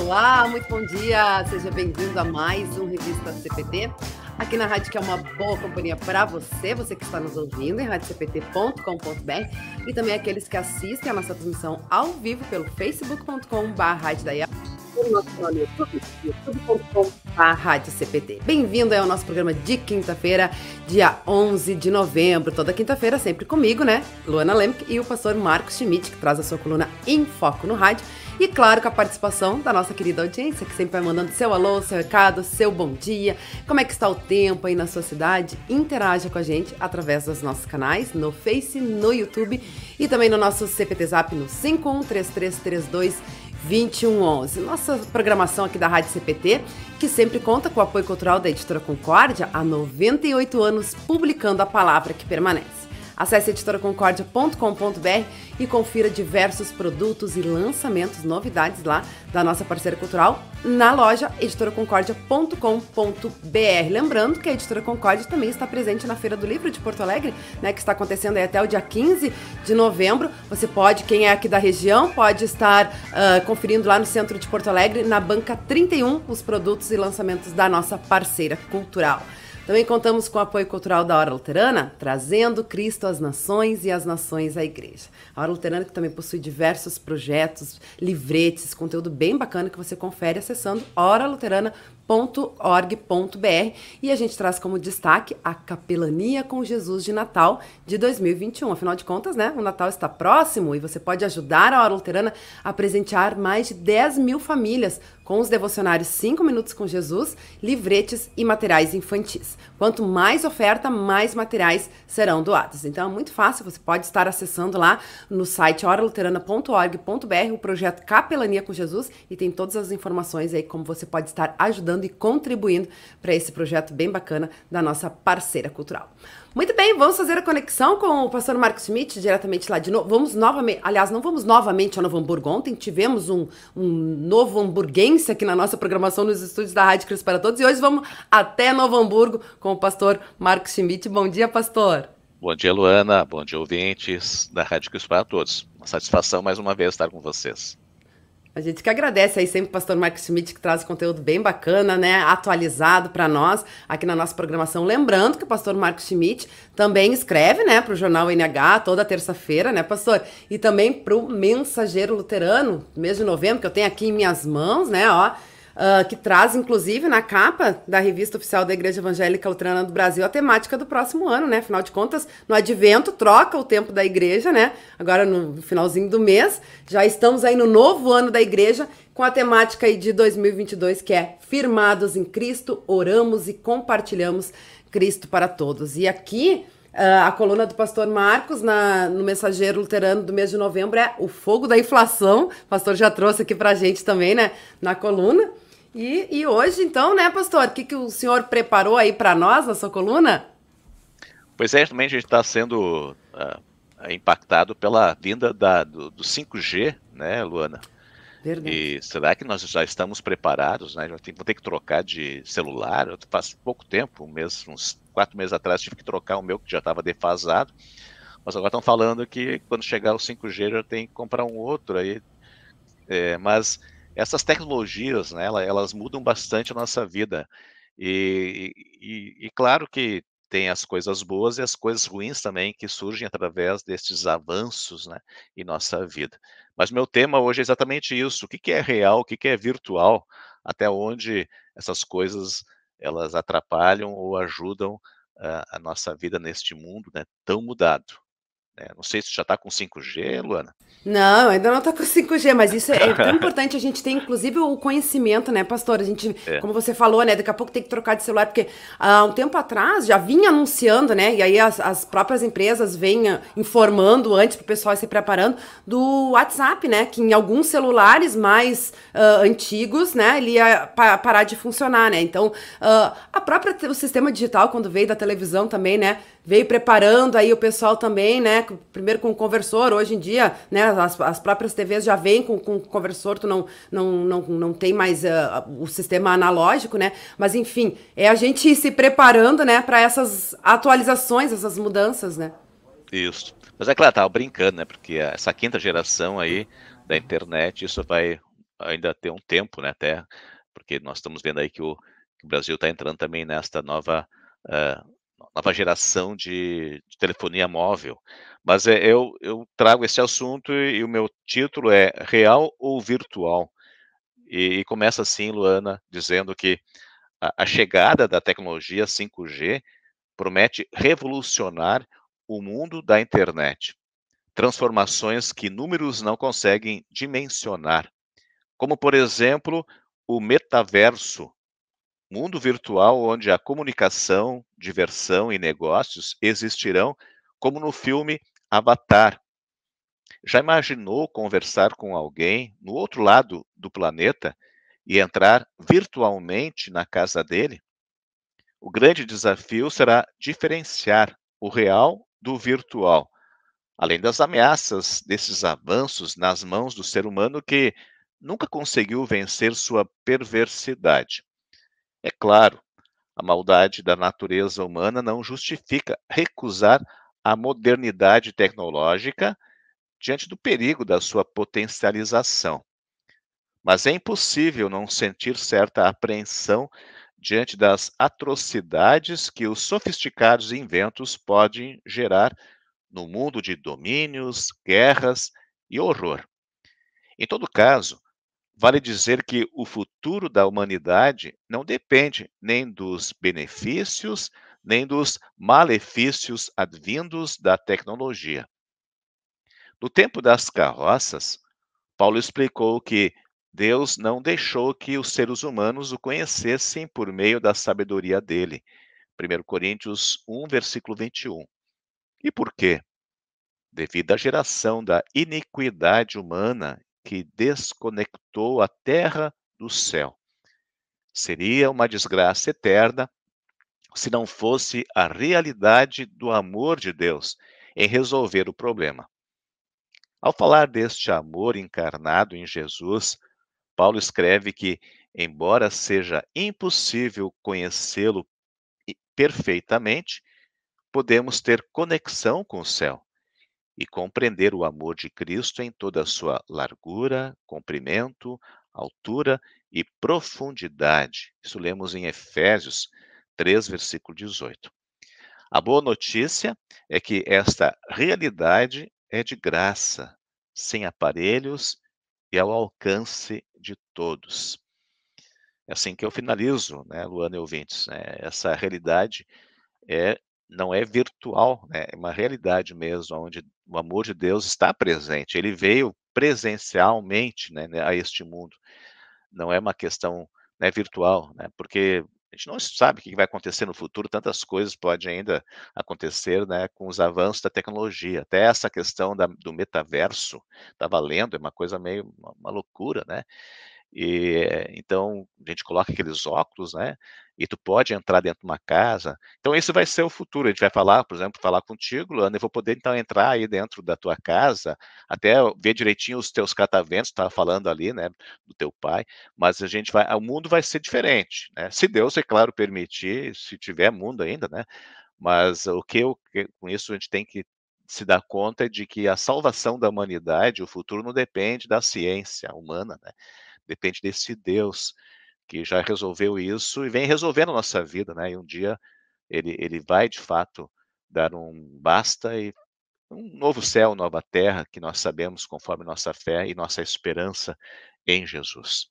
Olá, muito bom dia. Seja bem-vindo a mais um Revista CPT. Aqui na rádio que é uma boa companhia para você, você que está nos ouvindo em radiocpt.com.br e também aqueles que assistem a nossa transmissão ao vivo pelo facebook.com.br no nosso canal Bem-vindo ao nosso programa de quinta-feira, dia 11 de novembro. Toda quinta-feira, sempre comigo, né? Luana Lemke e o pastor Marcos Schmidt, que traz a sua coluna em foco no rádio. E claro, com a participação da nossa querida audiência, que sempre vai mandando seu alô, seu recado, seu bom dia, como é que está o tempo aí na sua cidade. Interaja com a gente através dos nossos canais, no Face, no YouTube e também no nosso CPT Zap no 513332 2111. Nossa programação aqui da Rádio CPT, que sempre conta com o apoio cultural da Editora Concórdia há 98 anos, publicando a palavra que permanece. Acesse editoraconcordia.com.br e confira diversos produtos e lançamentos, novidades lá da nossa parceira cultural na loja editoraconcordia.com.br. Lembrando que a Editora Concórdia também está presente na Feira do Livro de Porto Alegre, né, que está acontecendo aí até o dia 15 de novembro. Você pode, quem é aqui da região, pode estar uh, conferindo lá no centro de Porto Alegre, na banca 31, os produtos e lançamentos da nossa parceira cultural. Também contamos com o apoio cultural da Hora Luterana, trazendo Cristo às nações e as nações à igreja. A Hora Luterana que também possui diversos projetos, livretes, conteúdo bem bacana que você confere acessando oraluterana.org.br e a gente traz como destaque a Capelania com Jesus de Natal de 2021. Afinal de contas, né, o Natal está próximo e você pode ajudar a Hora Luterana a presentear mais de 10 mil famílias com os devocionários 5 Minutos com Jesus, livretes e materiais infantis. Quanto mais oferta, mais materiais serão doados. Então é muito fácil, você pode estar acessando lá no site oraluterana.org.br o projeto Capelania com Jesus e tem todas as informações aí como você pode estar ajudando e contribuindo para esse projeto bem bacana da nossa parceira cultural. Muito bem, vamos fazer a conexão com o pastor Marcos Schmidt, diretamente lá de novo. Vamos novamente, aliás, não vamos novamente a Novo Hamburgo. Ontem tivemos um, um novo hamburguense aqui na nossa programação nos estúdios da Rádio Cristo para Todos. E hoje vamos até Novo Hamburgo com o pastor Marcos Schmidt. Bom dia, pastor. Bom dia, Luana. Bom dia, ouvintes da Rádio Cristo para Todos. Uma satisfação mais uma vez estar com vocês. A gente que agradece aí sempre o pastor Marcos Schmidt, que traz conteúdo bem bacana, né? Atualizado para nós aqui na nossa programação. Lembrando que o pastor Marcos Schmidt também escreve, né, para o jornal NH toda terça-feira, né, pastor? E também para o Mensageiro Luterano, mês de novembro, que eu tenho aqui em minhas mãos, né, ó uh, que traz, inclusive, na capa da revista oficial da Igreja Evangélica Luterana do Brasil, a temática do próximo ano, né? Afinal de contas, no advento troca o tempo da igreja, né? Agora no finalzinho do mês, já estamos aí no novo ano da igreja com a temática aí de 2022 que é Firmados em Cristo, oramos e compartilhamos Cristo para todos. E aqui Uh, a coluna do pastor Marcos na, no Mensageiro Luterano do mês de novembro é o fogo da inflação. O pastor já trouxe aqui para a gente também, né, na coluna. E, e hoje, então, né, pastor, o que, que o senhor preparou aí para nós na sua coluna? Pois é, também a gente está sendo uh, impactado pela vinda da, do, do 5G, né, Luana? Verdade. E será que nós já estamos preparados, né? Vamos ter que trocar de celular. Faz pouco tempo, um mês, uns quatro meses atrás, tive que trocar o meu que já estava defasado. Mas agora estão falando que quando chegar o 5G já tem que comprar um outro aí. É, mas essas tecnologias, né, elas mudam bastante a nossa vida. E, e, e, claro que tem as coisas boas e as coisas ruins também que surgem através destes avanços né, em nossa vida. Mas meu tema hoje é exatamente isso: o que, que é real, o que, que é virtual, até onde essas coisas elas atrapalham ou ajudam uh, a nossa vida neste mundo né, tão mudado. É, não sei se já está com 5G, Luana. Não, ainda não está com 5G, mas isso é, tão importante a gente ter, inclusive, o conhecimento, né, pastor? A gente, é. como você falou, né, daqui a pouco tem que trocar de celular, porque há um tempo atrás já vinha anunciando, né, e aí as, as próprias empresas vêm ah, informando antes para o pessoal se preparando do WhatsApp, né, que em alguns celulares mais uh, antigos, né, ele ia pa parar de funcionar, né. Então, uh, a própria, o sistema digital, quando veio da televisão também, né, veio preparando aí o pessoal também, né? Primeiro com o conversor, hoje em dia, né? As, as próprias TVs já vêm com, com conversor, tu não, não, não, não tem mais uh, o sistema analógico, né? Mas enfim, é a gente se preparando, né, para essas atualizações, essas mudanças, né? Isso. Mas é claro, tava brincando, né? Porque essa quinta geração aí da internet, isso vai ainda ter um tempo, né, até, porque nós estamos vendo aí que o, que o Brasil está entrando também nesta nova, uh, nova geração de, de, telefonia móvel. Mas é, eu, eu trago esse assunto e, e, o meu título é Real ou Virtual? E, e começa assim, Luana, dizendo que a, a chegada da tecnologia 5G promete revolucionar o mundo da internet. Transformações que números não conseguem dimensionar, como, por exemplo, o metaverso, mundo virtual onde a comunicação, diversão e negócios existirão, como no filme Avatar. Já imaginou conversar com alguém no outro lado do planeta e entrar virtualmente na casa dele? O grande desafio será diferenciar o real do virtual, além das ameaças desses avanços nas mãos do ser humano que nunca conseguiu vencer sua perversidade. É claro, a maldade da natureza humana não justifica recusar a modernidade tecnológica diante do perigo da sua potencialização. Mas é impossível não sentir certa apreensão diante das atrocidades que os sofisticados inventos podem gerar no mundo de domínios, guerras e horror. Em todo caso, vale dizer que o futuro da humanidade não depende nem dos benefícios, nem dos malefícios advindos da tecnologia. No tempo das carroças, Paulo explicou que Deus não deixou que os seres humanos o conhecessem por meio da sabedoria dele. 1 Coríntios 1, versículo 21. E por quê? Devido à geração da iniquidade humana que desconectou a terra do céu. Seria uma desgraça eterna se não fosse a realidade do amor de Deus em resolver o problema. Ao falar deste amor encarnado em Jesus, Paulo escreve que, embora seja impossível conhecê-lo perfeitamente, podemos ter conexão com o céu e compreender o amor de Cristo em toda a sua largura, comprimento, altura e profundidade. Isso lemos em Efésios 3, versículo 18. A boa notícia é que esta realidade é de graça, sem aparelhos e ao alcance de todos. É assim que eu finalizo, né, Luana e ouvintes. Né, essa realidade é não é virtual, né, é uma realidade mesmo, onde o amor de Deus está presente. Ele veio presencialmente né, a este mundo. Não é uma questão né, virtual, né, porque a gente não sabe o que vai acontecer no futuro, tantas coisas podem ainda acontecer né, com os avanços da tecnologia. Até essa questão da, do metaverso, estava lendo, é uma coisa meio uma, uma loucura, né? E, então, a gente coloca aqueles óculos, né? E tu pode entrar dentro de uma casa. Então, isso vai ser o futuro. A gente vai falar, por exemplo, falar contigo, Luana, eu vou poder então entrar aí dentro da tua casa, até ver direitinho os teus cataventos, estava falando ali, né, do teu pai, mas a gente vai, o mundo vai ser diferente, né? Se Deus, é claro, permitir, se tiver mundo ainda, né? Mas o que eu, com isso a gente tem que se dar conta de que a salvação da humanidade, o futuro não depende da ciência humana, né? depende desse Deus que já resolveu isso e vem resolvendo a nossa vida, né? E um dia ele, ele vai de fato dar um basta e um novo céu, nova terra, que nós sabemos conforme nossa fé e nossa esperança em Jesus.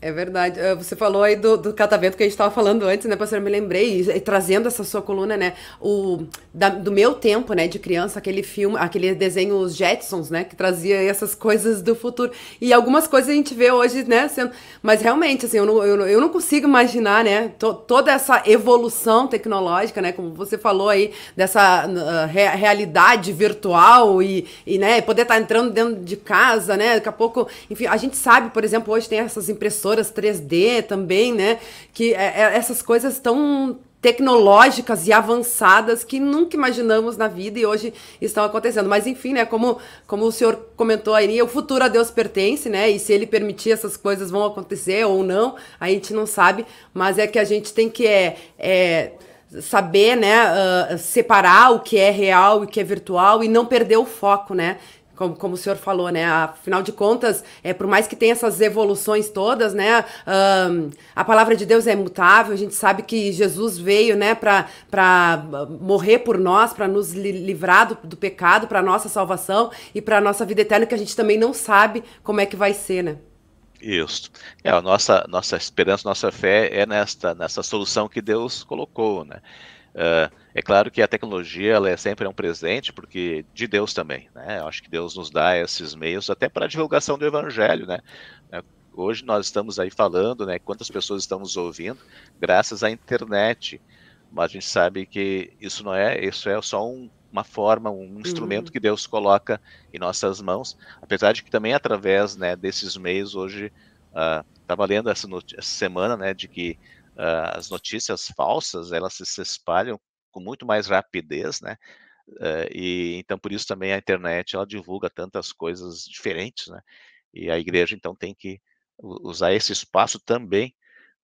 É verdade. Ah, você falou aí do, do catavento que a gente estava falando antes, né, pastor? Eu me lembrei, e, trazendo essa sua coluna, né? O, da, do meu tempo, né, de criança, aquele filme, aquele desenho Os Jetsons, né? Que trazia essas coisas do futuro. E algumas coisas a gente vê hoje, né? Sendo, mas realmente, assim, eu não, eu, eu não consigo imaginar, né? To, toda essa evolução tecnológica, né? Como você falou aí, dessa uh, re, realidade virtual e, e, né, poder estar tá entrando dentro de casa, né? Daqui a pouco, enfim, a gente sabe, por exemplo, hoje tem essas impressões impressoras 3D também, né? Que é, é, essas coisas tão tecnológicas e avançadas que nunca imaginamos na vida e hoje estão acontecendo. Mas enfim, né, como, como o senhor comentou aí, o futuro a Deus pertence, né? E se ele permitir essas coisas vão acontecer ou não, a gente não sabe, mas é que a gente tem que é, é saber, né, uh, separar o que é real e o que é virtual e não perder o foco, né? Como, como o senhor falou, né? Afinal de contas, é, por mais que tenha essas evoluções todas, né? Um, a palavra de Deus é imutável, a gente sabe que Jesus veio, né, para morrer por nós, para nos livrar do, do pecado, para nossa salvação e para nossa vida eterna, que a gente também não sabe como é que vai ser, né? Isso. É, a nossa, nossa esperança, nossa fé é nesta, nessa solução que Deus colocou, né? Uh, é claro que a tecnologia ela é sempre um presente, porque de Deus também, né? Eu acho que Deus nos dá esses meios até para a divulgação do Evangelho, né? É, hoje nós estamos aí falando, né? Quantas pessoas estão nos ouvindo graças à internet, mas a gente sabe que isso não é, isso é só um, uma forma, um instrumento uhum. que Deus coloca em nossas mãos, apesar de que também através né, desses meios hoje estava uh, lendo essa, essa, semana, né, de que uh, as notícias falsas elas se, espalham com muito mais rapidez, né, uh, e então por isso também a internet ela divulga tantas coisas diferentes, né, e a igreja então tem que usar esse espaço também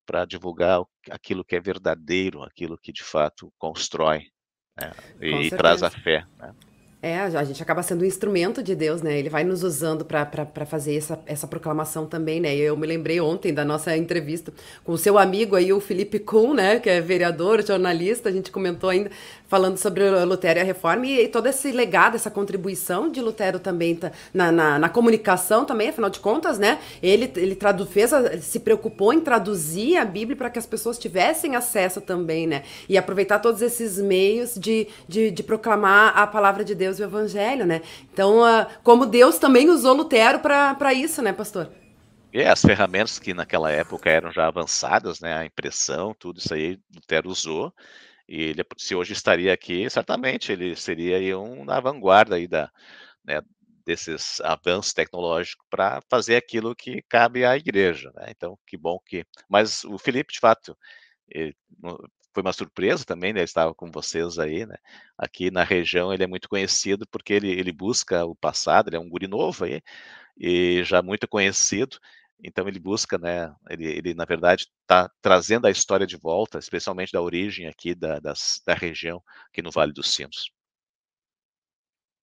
para divulgar aquilo que é verdadeiro, aquilo que de fato constrói né, e, e traz a fé. Né. É, a gente acaba sendo um instrumento de Deus, né? Ele vai nos usando para fazer essa, essa proclamação também, né? Eu me lembrei ontem da nossa entrevista com o seu amigo aí, o Felipe Kuhn, né? Que é vereador, jornalista, a gente comentou ainda falando sobre Lutero e a reforma, e, e todo esse legado, essa contribuição de Lutero também tá, na, na, na, comunicação também, afinal de contas, né? Ele, ele tradu, fez a, se preocupou em traduzir a Bíblia para que as pessoas tivessem acesso também, né? E aproveitar todos esses meios de, de, de proclamar a palavra de Deus e o Evangelho, né? Então, uh, como Deus também usou Lutero para isso, né, pastor? É, as ferramentas que naquela época eram já avançadas, né, a impressão, tudo isso aí Lutero usou, e ele, se hoje estaria aqui, certamente ele seria aí um na vanguarda aí da, né, desses avanços tecnológicos para fazer aquilo que cabe à igreja, né? Então, que bom que. Mas o Felipe, de fato, foi uma surpresa também, né? Estava com vocês aí, né? Aqui na região ele é muito conhecido porque ele, ele busca o passado, ele é um guri novo aí, e já muito conhecido, então ele busca, né? Ele, ele na verdade está trazendo a história de volta, especialmente da origem aqui da, das, da região, aqui no Vale dos Sinos.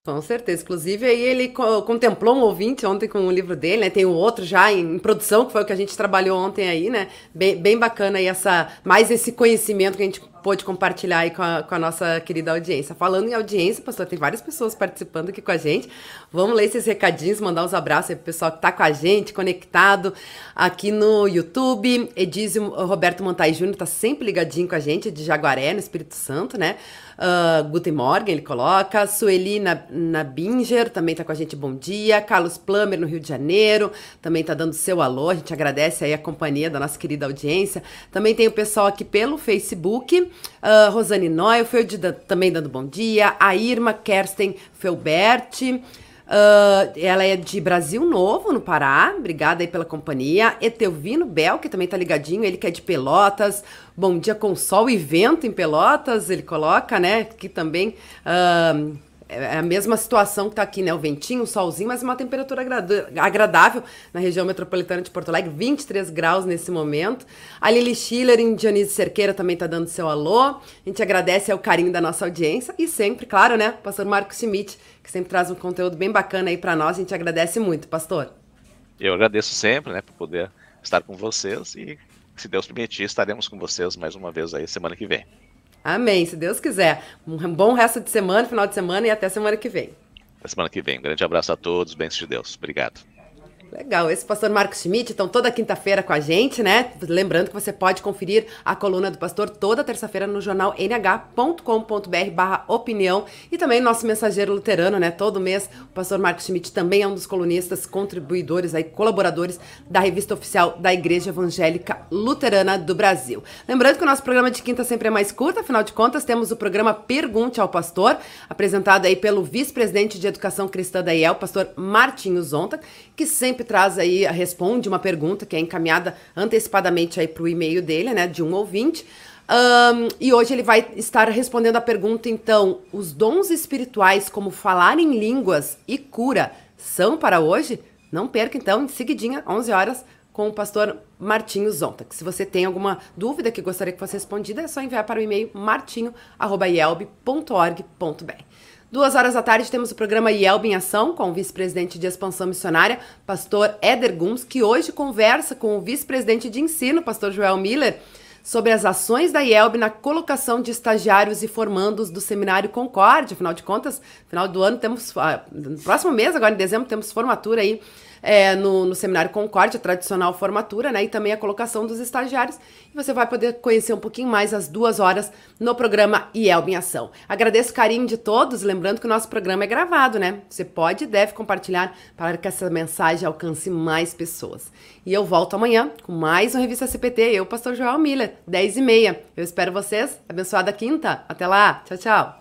Com certeza. Inclusive, aí ele contemplou um ouvinte ontem com o livro dele, né? Tem um outro já em, produção, que foi o que a gente trabalhou ontem aí, né? Bem, bem bacana aí essa, mais esse conhecimento que a gente pôde compartilhar aí com a, com a, nossa querida audiência. Falando em audiência, pastor, tem várias pessoas participando aqui com a gente. Vamos ler esses recadinhos, mandar uns abraços aí pro pessoal que tá com a gente, conectado aqui no YouTube. Edísio Roberto Montai Júnior tá sempre ligadinho com a gente, de Jaguaré, no Espírito Santo, né? Uh, Guten Morgen, ele coloca. Sueli Nabinger também tá com a gente, bom dia. Carlos Plummer, no Rio de Janeiro, também tá dando seu alô. A gente agradece aí a companhia da nossa querida audiência. Também tem o pessoal aqui pelo Facebook. Uh, Rosane Neufeld também dando bom dia. A Irma Kersten Felbert. Uh, ela é de Brasil Novo, no Pará. Obrigada aí pela companhia. Etelvino Bel, que também tá ligadinho, ele que é de Pelotas. Bom dia com sol e vento em Pelotas, ele coloca, né? Que também. Uh, é a mesma situação que está aqui, né? O ventinho, o solzinho, mas uma temperatura agradável na região metropolitana de Porto Alegre, 23 graus nesse momento. A Lili Schiller em Dionísio Cerqueira também está dando seu alô. A gente agradece ao carinho da nossa audiência e sempre, claro, né? Pastor Marcos Schmidt, que sempre traz um conteúdo bem bacana aí para nós. A gente agradece muito, pastor. Eu agradeço sempre, né, por poder estar com vocês e, se Deus permitir, estaremos com vocês mais uma vez aí semana que vem. Amém, se Deus quiser. Um bom resto de semana, final de semana e até semana que vem. Até semana que vem. Um grande abraço a todos, bênçãos de Deus. Obrigado. Legal, esse pastor Marcos Schmidt, então toda quinta-feira com a gente, né? Lembrando que você pode conferir a coluna do pastor toda terça-feira no jornal nh.com.br opinião e também nosso mensageiro luterano, né? Todo mês o pastor Marcos Schmidt também é um dos colunistas, contribuidores, aí, colaboradores da revista oficial da Igreja Evangélica Luterana do Brasil. Lembrando que o nosso programa de quinta sempre é mais curto, afinal de contas temos o programa Pergunte ao Pastor, apresentado aí pelo vice-presidente de Educação Cristã da IEL, pastor Martinho Zonta, que sempre sempre traz aí, responde uma pergunta que é encaminhada antecipadamente aí para o e-mail dele, né, de um ouvinte. Um, e hoje ele vai estar respondendo a pergunta, então, os dons espirituais, como falar em línguas e cura, são para hoje? Não perca, então, em seguidinha, 11 horas, com o pastor Martinho Zonta. Se você tem alguma dúvida que gostaria que fosse respondida, é só enviar para o e-mail martinho.ielb.org.br. Duas horas da tarde temos o programa IELB em Ação com o vice-presidente de expansão missionária, pastor Éder Guns, que hoje conversa com o vice-presidente de ensino, pastor Joel Miller, sobre as ações da IELB na colocação de estagiários e formandos do Seminário Concorde. Afinal de contas, final do ano temos, ah, no próximo mês, agora em dezembro, temos formatura aí é, no, no Seminário Concorde, a tradicional formatura, né? E também a colocação dos estagiários. E você vai poder conhecer um pouquinho mais às duas horas no programa IELB em Ação. Agradeço o carinho de todos, lembrando que o nosso programa é gravado, né? Você pode e deve compartilhar para que essa mensagem alcance mais pessoas. E eu volto amanhã com mais uma Revista CPT, eu, Pastor Joel Miller, 10 e meia. Eu espero vocês. Abençoada quinta. Até lá. Tchau, tchau.